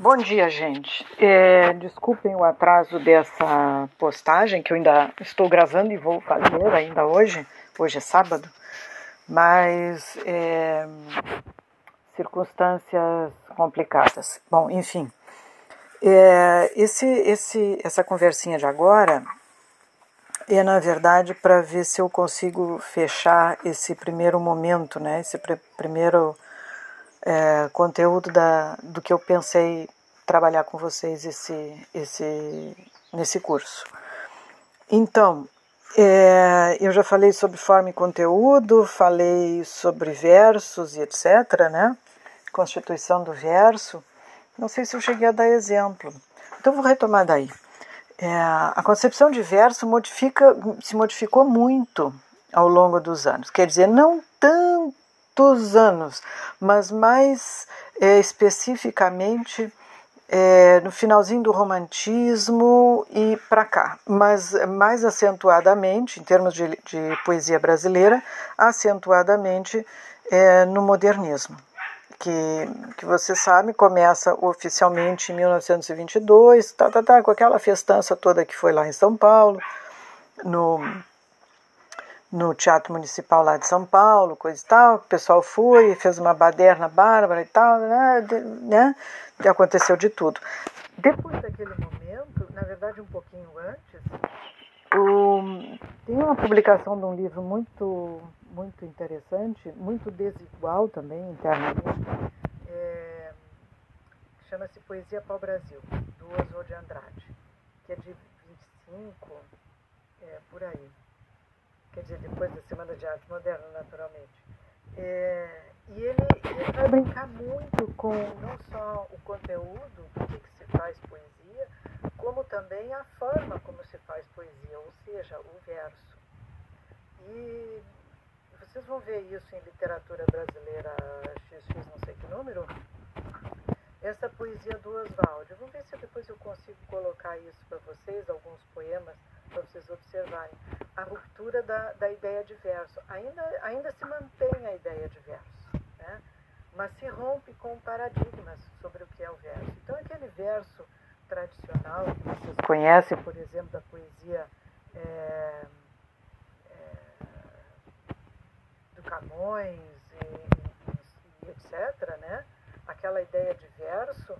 Bom dia, gente. É, desculpem o atraso dessa postagem, que eu ainda estou gravando e vou fazer ainda hoje. Hoje é sábado, mas é, circunstâncias complicadas. Bom, enfim, é, esse, esse, essa conversinha de agora é, na verdade, para ver se eu consigo fechar esse primeiro momento, né? Esse pr primeiro é, conteúdo da, do que eu pensei trabalhar com vocês esse, esse, nesse curso. Então, é, eu já falei sobre forma e conteúdo, falei sobre versos e etc., né? Constituição do verso. Não sei se eu cheguei a dar exemplo. Então, vou retomar daí. É, a concepção de verso modifica, se modificou muito ao longo dos anos. Quer dizer, não tanto dos anos, mas mais é, especificamente é, no finalzinho do romantismo e para cá, mas mais acentuadamente, em termos de, de poesia brasileira, acentuadamente é, no modernismo, que, que você sabe começa oficialmente em 1922, tá, tá, tá, com aquela festança toda que foi lá em São Paulo, no no Teatro Municipal lá de São Paulo, coisa e tal, o pessoal foi, fez uma baderna bárbara e tal, né, né, aconteceu de tudo. Depois daquele momento, na verdade um pouquinho antes, o, tem uma publicação de um livro muito, muito interessante, muito desigual também internamente, é, chama-se Poesia o Brasil, do Oswald de Andrade, que é de 25, é, por aí quer dizer, depois da Semana de Arte Moderna, naturalmente. É, e ele, ele, vai brincar muito com não só o conteúdo do que, que, se faz poesia, como também a forma como se faz poesia, ou seja, o verso. E vocês vão ver isso em literatura brasileira XX, não sei que número, essa poesia do Oswald. Vamos ver se depois eu consigo colocar isso para vocês, alguns poemas, para vocês observarem a ruptura da, da ideia de verso. Ainda, ainda se mantém a ideia de verso, né? mas se rompe com paradigmas sobre o que é o verso. Então, aquele verso tradicional que vocês conhecem, por exemplo, da poesia é, é, do Camões e, e, e etc., né? aquela ideia de verso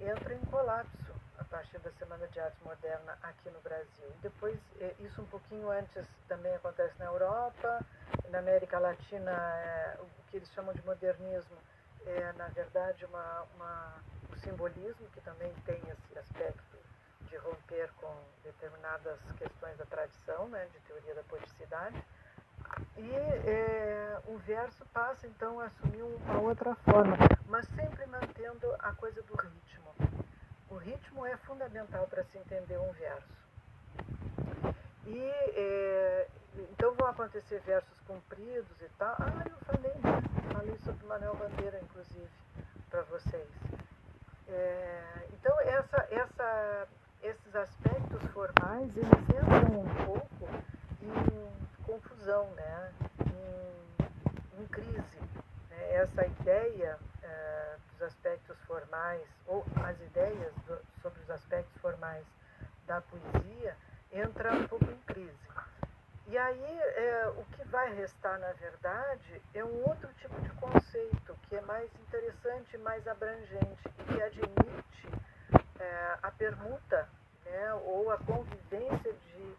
entra em colapso partir da Semana de Arte Moderna aqui no Brasil. Depois, eh, isso um pouquinho antes também acontece na Europa, na América Latina, é, o que eles chamam de modernismo é, na verdade, uma, uma, o simbolismo, que também tem esse aspecto de romper com determinadas questões da tradição, né, de teoria da poeticidade. E é, o verso passa, então, a assumir uma outra forma, mas sempre mantendo a coisa do ritmo. O ritmo é fundamental para se entender um verso. E é, então vão acontecer versos compridos e tal. Ah, eu falei, né? Falei sobre Manuel Bandeira, inclusive, para vocês. É, então essa, essa, esses aspectos formais eles entram um pouco em confusão, né? em, em crise. Né? Essa ideia dos aspectos formais, ou as ideias do, sobre os aspectos formais da poesia, entra um pouco em crise. E aí, é, o que vai restar, na verdade, é um outro tipo de conceito, que é mais interessante, mais abrangente, e que admite é, a permuta, né, ou a convivência de,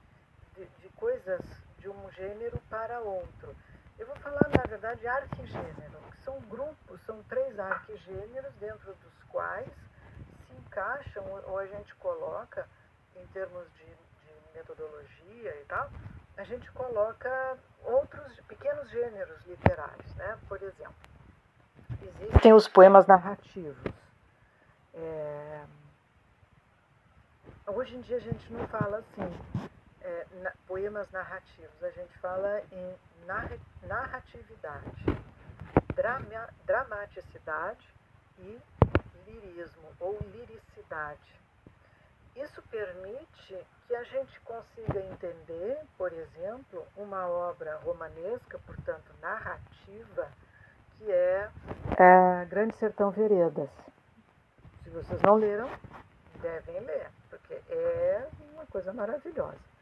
de, de coisas de um gênero para outro. Eu vou falar, na verdade, arquigênero, que são grupos, são três arquigêneros dentro dos quais se encaixam, ou a gente coloca, em termos de, de metodologia e tal, a gente coloca outros pequenos gêneros literários, né? Por exemplo, existem os poemas narrativos. É... Hoje em dia a gente não fala assim, é, na, poemas narrativos, a gente fala em narratividade, drama, dramaticidade e lirismo ou liricidade. Isso permite que a gente consiga entender, por exemplo, uma obra romanesca, portanto narrativa, que é, é Grande Sertão Veredas. Se vocês não leram, devem ler, porque é uma coisa maravilhosa.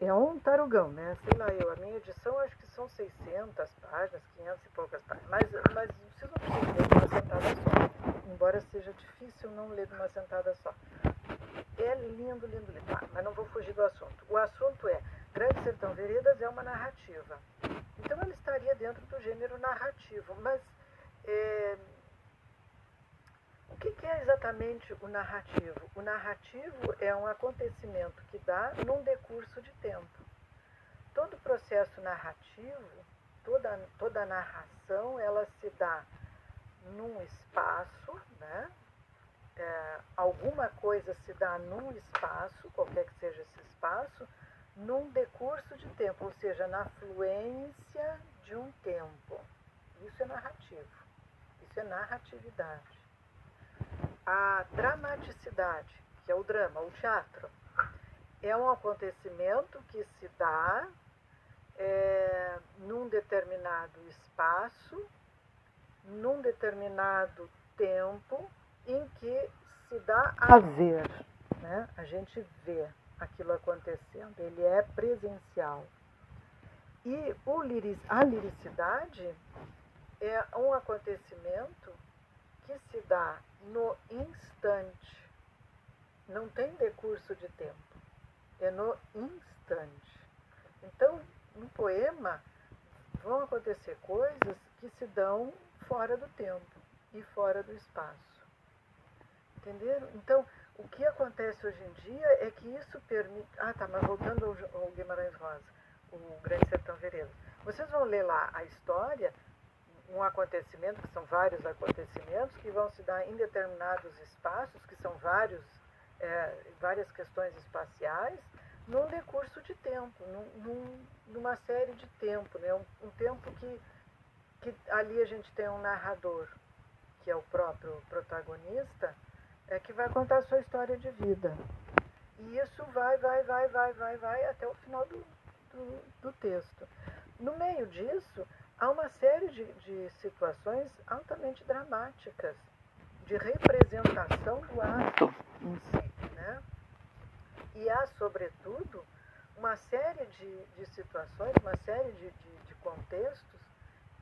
É um tarugão, né? Sei lá, eu, a minha edição acho que são 600 páginas, 500 e poucas páginas, mas, mas vocês não precisam ler de uma sentada só, embora seja difícil não ler de uma sentada só. É lindo, lindo, lindo. Ah, mas não vou fugir do assunto. O assunto é, Grande Sertão Veredas é uma narrativa. Então ela estaria dentro do gênero narrativo, mas é, o que, que é exatamente o narrativo? O narrativo é um acontecimento que dá num decurso de tempo. Todo processo narrativo, toda, toda narração, ela se dá num espaço, né? É, alguma coisa se dá num espaço, qualquer que seja esse espaço, num decurso de tempo, ou seja, na fluência de um tempo. Isso é narrativo, isso é narratividade. A dramaticidade, que é o drama, o teatro, é um acontecimento que se dá é, num determinado espaço, num determinado tempo em que se dá a ver, né? A gente vê aquilo acontecendo, ele é presencial. E o liris, a liricidade é um acontecimento que se dá no instante. Não tem decurso de tempo. É no instante. Então, no poema vão acontecer coisas que se dão fora do tempo e fora do espaço. Entenderam? Então, o que acontece hoje em dia é que isso permite. Ah, tá, mas voltando ao, Guimarães Rosa, o Grande Sertão Vereda. Vocês vão ler lá a história, um acontecimento, que são vários acontecimentos, que vão se dar em determinados espaços, que são vários, é, várias questões espaciais, num decurso de tempo, num, num, numa série de tempo, né? um, um tempo que, que ali a gente tem um narrador, que é o próprio protagonista, é que vai contar a sua história de vida. E isso vai, vai, vai, vai, vai, vai até o final do, do, do texto. No meio disso, há uma série de, de situações altamente dramáticas, de representação do ato em si. Né? E há, sobretudo, uma série de, de situações, uma série de, de, de contextos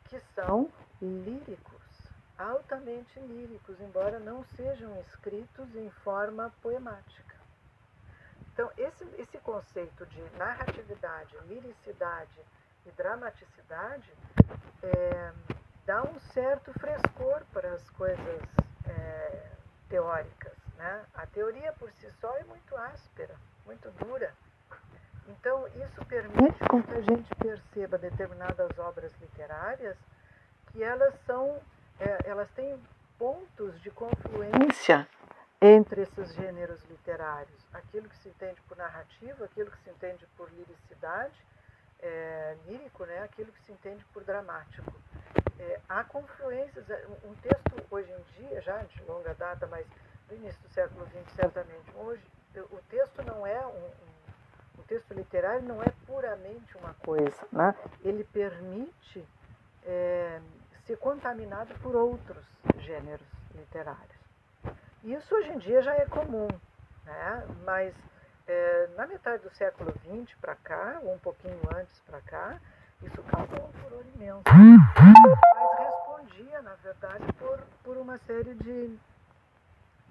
que são líricos altamente líricos, embora não sejam escritos em forma poemática. Então, esse, esse conceito de narratividade, liricidade e dramaticidade é, dá um certo frescor para as coisas é, teóricas. Né? A teoria por si só é muito áspera, muito dura. Então, isso permite com que a gente perceba determinadas obras literárias que elas são é, elas têm pontos de confluência entre esses gêneros literários. Aquilo que se entende por narrativa, aquilo que se entende por liricidade, é, lírico, né? aquilo que se entende por dramático. É, há confluências, é, um texto hoje em dia, já de longa data, mas início do século XX, certamente, hoje o texto não é um, um o texto literário não é puramente uma coisa, né? ele permite é, ser contaminado por outros gêneros literários. Isso hoje em dia já é comum, né? mas é, na metade do século XX para cá, ou um pouquinho antes para cá, isso causou um furor imenso. Mas respondia, na verdade, por, por uma série de,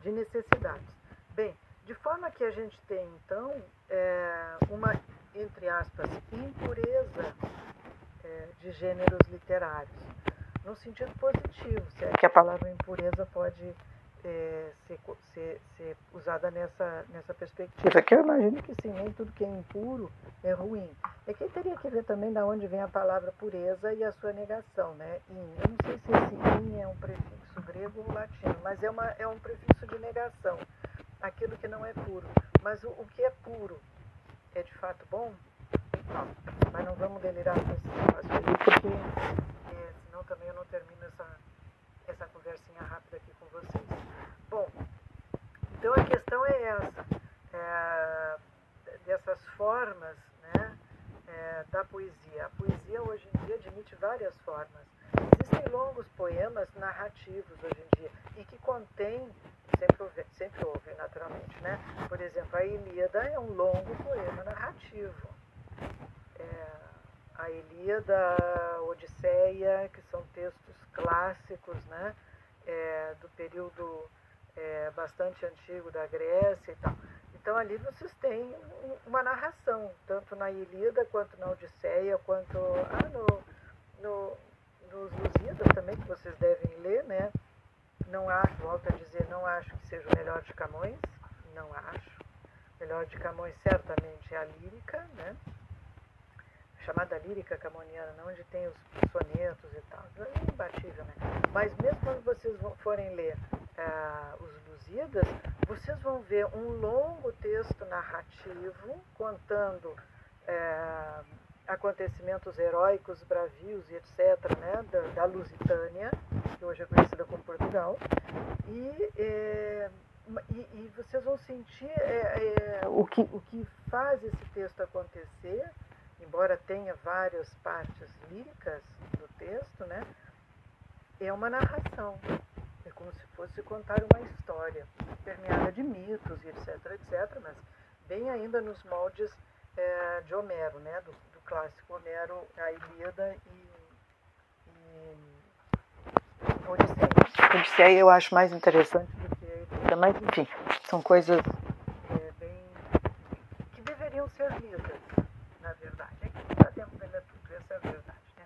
de necessidades. Bem, de forma que a gente tem, então, é, uma, entre aspas, impureza é, de gêneros literários no sentido positivo, se é que a palavra impureza pode é, ser, ser, ser, usada nessa, nessa perspectiva. Que eu imagino que sim, nem tudo que é impuro é ruim. É que teria que ver também de onde vem a palavra pureza e a sua negação, né? In. Eu não sei se esse in é um prefixo grego ou latino, mas é, uma, é um prefixo de negação, aquilo que não é puro. Mas o, o que é puro é de fato bom? Não, mas não vamos delirar com esse negócio porque senão também eu não termino essa, essa conversinha rápida aqui com vocês. Bom, então a questão é essa, é, dessas formas né, é, da poesia. A poesia hoje em dia admite várias formas. Poemas narrativos hoje em dia e que contêm sempre houve, sempre houve, naturalmente, né? Por exemplo, a Ilíada é um longo poema narrativo. É, a Ilíada, a Odisseia, que são textos clássicos, né? É, do período é, bastante antigo da Grécia e tal. Então ali vocês têm uma narração, tanto na Ilíada quanto na Odisseia, quanto ah, no, no, nos Lusíadas também, que vocês devem ler, né? Não acho, volto a dizer, não acho que seja o melhor de Camões, não acho. O melhor de Camões certamente é a lírica, né? chamada lírica camoniana, onde tem os sonetos e tal. É imbatível, né? Mas mesmo quando vocês forem ler uh, os Lusíadas, vocês vão ver um longo texto narrativo contando uh, acontecimentos heróicos, bravios e etc., né, da, da, Lusitânia, que hoje é conhecida como Portugal, e, é, e, e vocês vão sentir é, é, o, que, o que faz esse texto acontecer, embora tenha várias partes líricas do texto, né, é uma narração. É como se fosse contar uma história, permeada de mitos e etc, etc, mas bem ainda nos moldes é, de Homero, né, do, clássico Homero, a Ilíada e, e Odisseia. Odisseia eu acho mais interessante do que a Ilíada, mas enfim, são coisas é, bem que deveriam ser lidas, na verdade. É que não dá tempo de ler tudo, essa é a verdade. Né?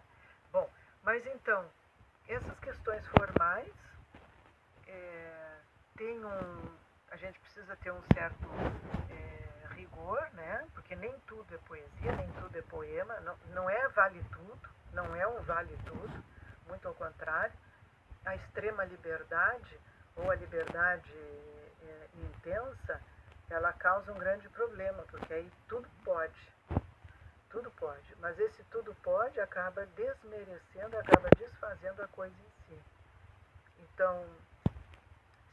Bom, mas então, essas questões formais é, tem um. A gente precisa ter um certo é, rigor, né? Porque nem tudo é poesia, nem tudo é poema, não, não é vale tudo, não é um vale tudo, muito ao contrário. A extrema liberdade, ou a liberdade é, intensa, ela causa um grande problema, porque aí tudo pode, tudo pode, mas esse tudo pode acaba desmerecendo, acaba desfazendo a coisa em si. Então,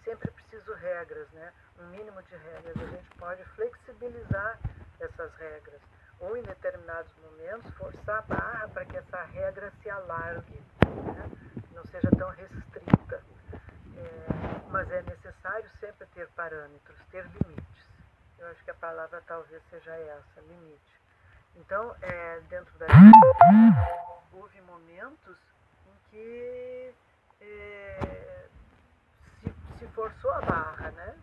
sempre preciso regras, né? um mínimo de regras. A gente pode flexibilizar essas regras, ou em determinados momentos forçar a barra para que essa regra se alargue, né? não seja tão restrita. É, mas é necessário sempre ter parâmetros, ter limites. Eu acho que a palavra talvez seja essa, limite. Então, é, dentro da houve momentos em que é, se, se forçou a barra, né?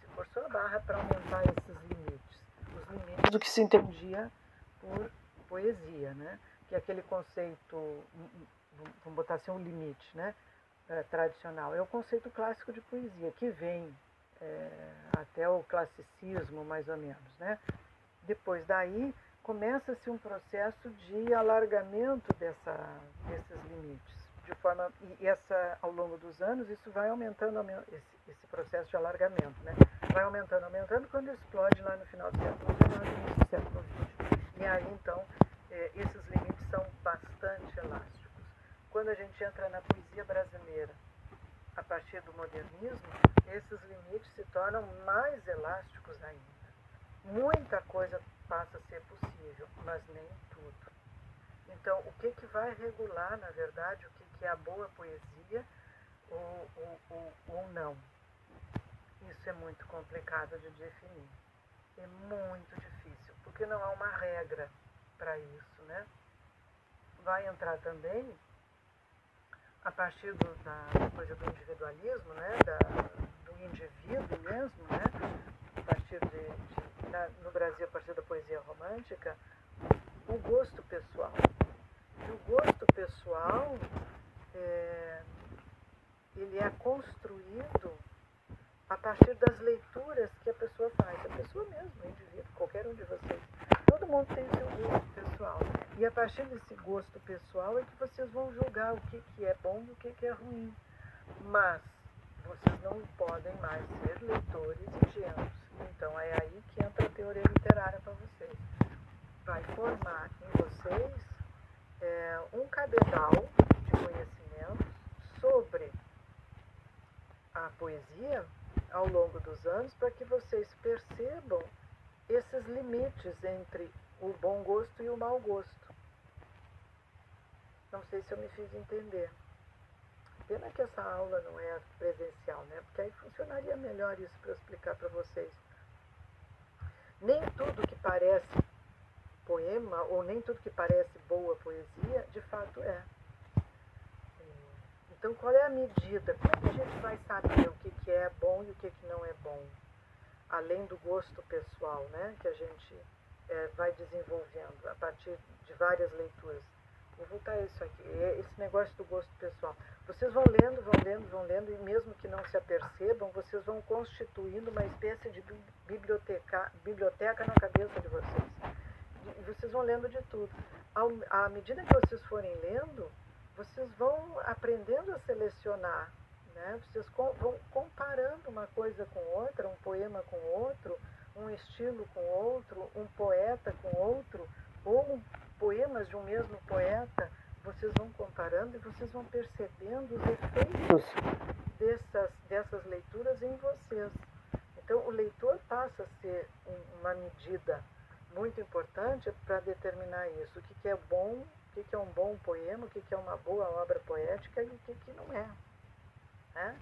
Se forçou a barra para aumentar esses limites limites do que se entendia por poesia, né? que é aquele conceito, vamos botar assim, um limite né? É, tradicional. É o conceito clássico de poesia, que vem é, até o classicismo, mais ou menos. Né? Depois daí, começa-se um processo de alargamento dessa, desses limites. De forma, e essa, ao longo dos anos, isso vai aumentando esse, esse processo de alargamento. Né? Vai aumentando, aumentando, quando explode lá no final do século XIX início do século XX. E aí, então, é, esses limites são bastante elásticos. Quando a gente entra na poesia brasileira, a partir do modernismo, esses limites se tornam mais elásticos ainda. Muita coisa passa a ser possível, mas nem tudo. Então, o que, que vai regular, na verdade, o que, que é a boa poesia ou, ou, ou, ou não? Isso é muito complicado de definir. É muito difícil, porque não há uma regra para isso, né? Vai entrar também a partir do, da coisa do individualismo, né? Da, do indivíduo mesmo, né? A partir de, de no Brasil, a partir da poesia romântica, o gosto pessoal. E o gosto pessoal é, ele é construído a partir das leituras que a pessoa faz. A pessoa mesmo, o indivíduo, qualquer um de vocês. Todo mundo tem seu gosto pessoal. E a partir desse gosto pessoal é que vocês vão julgar o que, que é bom e o que, que é ruim. Mas vocês não podem mais ser leitores ingênuos. Então é aí que entra a teoria literária para vocês. Vai formar em vocês é, um cabedal de conhecimentos sobre a poesia ao longo dos anos para que vocês percebam esses limites entre o bom gosto e o mau gosto. Não sei se eu me fiz entender. Pena que essa aula não é presencial, né? Porque aí funcionaria melhor. isso para explicar para vocês. Nem tudo que parece poema, ou nem tudo que parece boa poesia, de fato é. Então, qual é a medida? Como é que a gente vai saber o que, que é bom e o que, que não é bom? Além do gosto pessoal, né? Que a gente é, vai desenvolvendo a partir de várias leituras. Vou voltar a isso aqui, é esse negócio do gosto pessoal. Vocês vão lendo, vão lendo, vão lendo, e mesmo que não se apercebam, vocês vão constituindo uma espécie de biblioteca, biblioteca na cabeça de vocês. E vocês vão lendo de tudo. À medida que vocês forem lendo, vocês vão aprendendo a selecionar, né? vocês vão comparando uma coisa com outra, um poema com outro, um estilo com outro, um poeta com outro, ou poemas de um mesmo poeta, vocês vão comparando e vocês vão percebendo os efeitos dessas, dessas leituras em vocês. Então, o leitor passa a ser uma medida muito importante para determinar isso. O que, que é bom que, que é um bom poema, o que, é uma boa obra poética e o que, que não é. Né?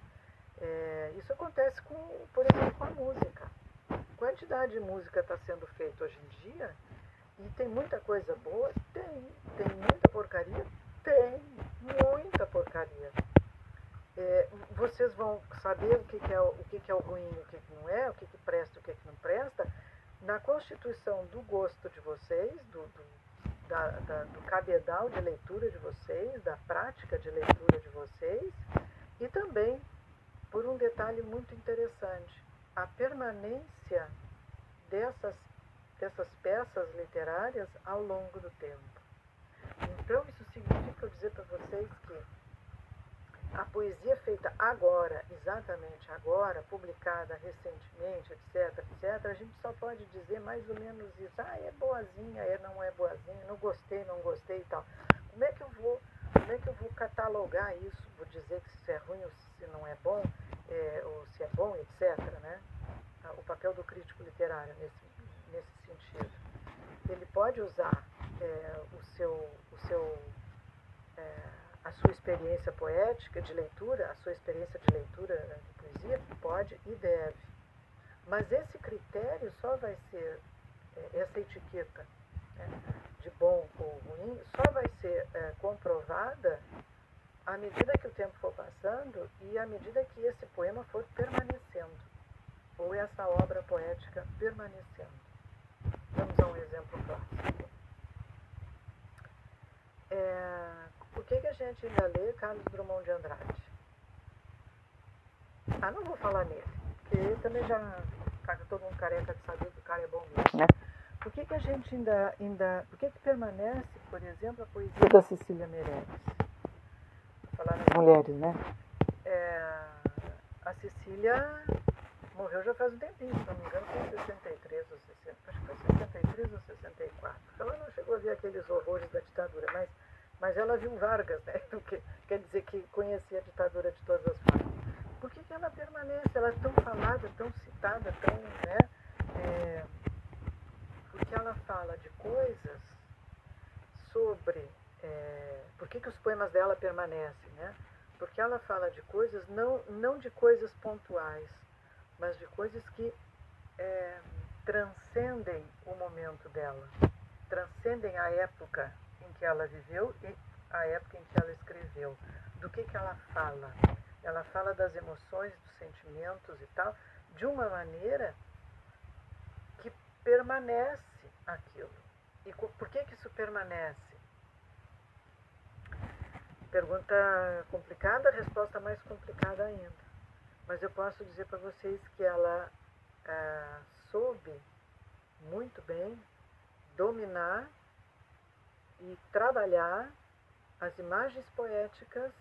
é. Isso acontece, com, por exemplo, com a música. Quantidade de música está sendo feita hoje em dia e tem muita coisa boa? Tem. Tem muita porcaria? Tem. Muita porcaria. É, vocês vão saber o que, que, é, o que, que é o ruim o que, que não é, o que, que presta o que, que não presta, na constituição do gosto de vocês, do, do da, da, do cabedal de leitura de vocês, da prática de leitura de vocês e também por um detalhe muito interessante, a permanência dessas, dessas peças literárias ao longo do tempo. Então, isso significa eu dizer para vocês que a poesia feita agora, exatamente agora, publicada recentemente, etc, etc, a gente só pode dizer mais ou menos isso. Ah, é boazinha, é não é boazinha, não gostei, não gostei e tal. Como é que eu vou, como é que eu vou catalogar isso? Vou dizer que se é ruim ou se não é bom, é, ou se é bom, etc, né? Ah, o papel do crítico literário nesse, nesse sentido. Ele pode usar é, o seu, o seu experiência poética de leitura, a sua experiência de leitura de poesia, pode e deve. Mas esse critério só vai ser, é, essa etiqueta né, de bom ou ruim, só vai ser é, comprovada à medida que o tempo for passando e à medida que esse poema for permanecendo, ou essa obra poética permanecendo. Vamos a um exemplo clássico. É, por que, que a gente ainda lê Carlos Drummond de Andrade? Ah, não vou falar nele, porque também já tá todo mundo careca de saber que o cara é bom mesmo, né? Por que, que a gente ainda, ainda. Por que, que permanece, por exemplo, a poesia da Cecília Meirelles? Falar mulheres, né? É, a Cecília morreu já faz um tempinho, se não me engano, foi em 63 ou 60. Acho que foi 63 ou 64. Ela não chegou a ver aqueles horrores da ditadura, mas mas ela viu Vargas, né? Que, quer dizer que conhecia a ditadura de todas as formas. Por que, que ela permanece? Ela é tão falada, tão citada, tão. Né? É, porque ela fala de coisas sobre. É, por que, que os poemas dela permanecem? Né? Porque ela fala de coisas, não, não de coisas pontuais, mas de coisas que é, transcendem o momento dela, transcendem a época que ela viveu e a época em que ela escreveu. Do que, que ela fala? Ela fala das emoções, dos sentimentos e tal, de uma maneira que permanece aquilo. E por que, que isso permanece? Pergunta complicada, resposta mais complicada ainda. Mas eu posso dizer para vocês que ela ah, soube muito bem dominar e trabalhar as imagens poéticas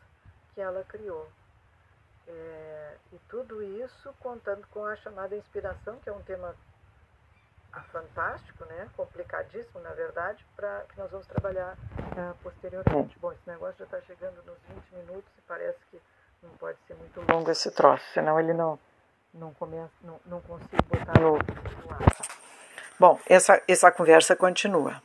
que ela criou. É, e tudo isso contando com a chamada inspiração, que é um tema fantástico, né? complicadíssimo, na verdade, para que nós vamos trabalhar uh, posteriormente. Bom, esse negócio já está chegando nos 20 minutos e parece que não pode ser muito longo esse troço, senão ele não, não começa, não, não consigo botar no, no ar. Bom, essa, essa conversa continua.